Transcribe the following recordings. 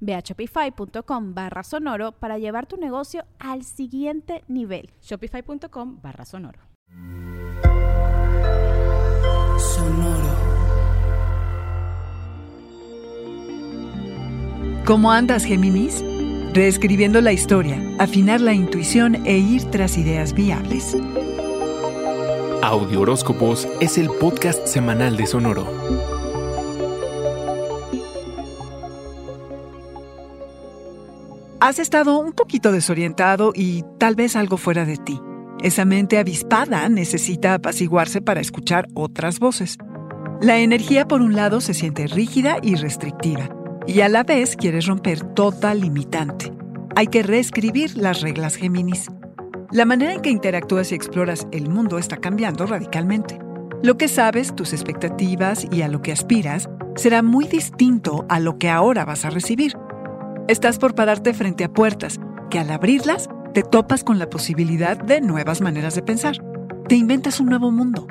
Ve a shopify.com barra sonoro para llevar tu negocio al siguiente nivel. Shopify.com barra sonoro. Sonoro. ¿Cómo andas, Géminis? Reescribiendo la historia, afinar la intuición e ir tras ideas viables. Audio Horóscopos es el podcast semanal de Sonoro. Has estado un poquito desorientado y tal vez algo fuera de ti. Esa mente avispada necesita apaciguarse para escuchar otras voces. La energía por un lado se siente rígida y restrictiva, y a la vez quieres romper toda limitante. Hay que reescribir las reglas Géminis. La manera en que interactúas y exploras el mundo está cambiando radicalmente. Lo que sabes, tus expectativas y a lo que aspiras será muy distinto a lo que ahora vas a recibir. Estás por pararte frente a puertas que al abrirlas te topas con la posibilidad de nuevas maneras de pensar. Te inventas un nuevo mundo.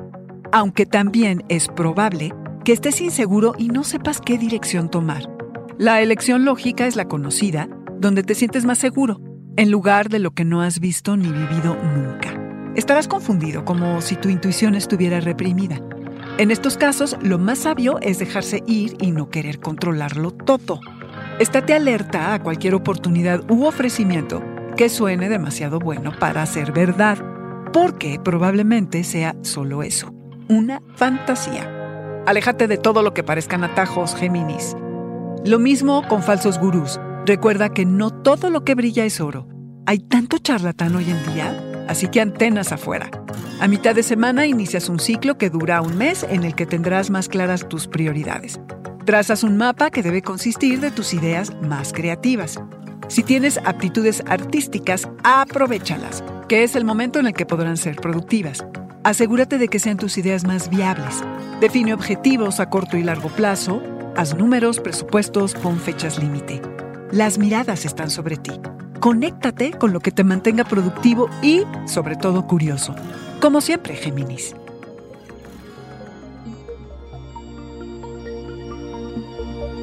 Aunque también es probable que estés inseguro y no sepas qué dirección tomar. La elección lógica es la conocida, donde te sientes más seguro, en lugar de lo que no has visto ni vivido nunca. Estarás confundido, como si tu intuición estuviera reprimida. En estos casos, lo más sabio es dejarse ir y no querer controlarlo todo. Estate alerta a cualquier oportunidad u ofrecimiento que suene demasiado bueno para ser verdad, porque probablemente sea solo eso, una fantasía. Aléjate de todo lo que parezcan atajos, Géminis. Lo mismo con falsos gurús. Recuerda que no todo lo que brilla es oro. Hay tanto charlatán hoy en día, así que antenas afuera. A mitad de semana inicias un ciclo que dura un mes en el que tendrás más claras tus prioridades. Trazas un mapa que debe consistir de tus ideas más creativas. Si tienes aptitudes artísticas, aprovechalas, que es el momento en el que podrán ser productivas. Asegúrate de que sean tus ideas más viables. Define objetivos a corto y largo plazo, haz números, presupuestos, pon fechas límite. Las miradas están sobre ti. Conéctate con lo que te mantenga productivo y, sobre todo, curioso. Como siempre, Géminis.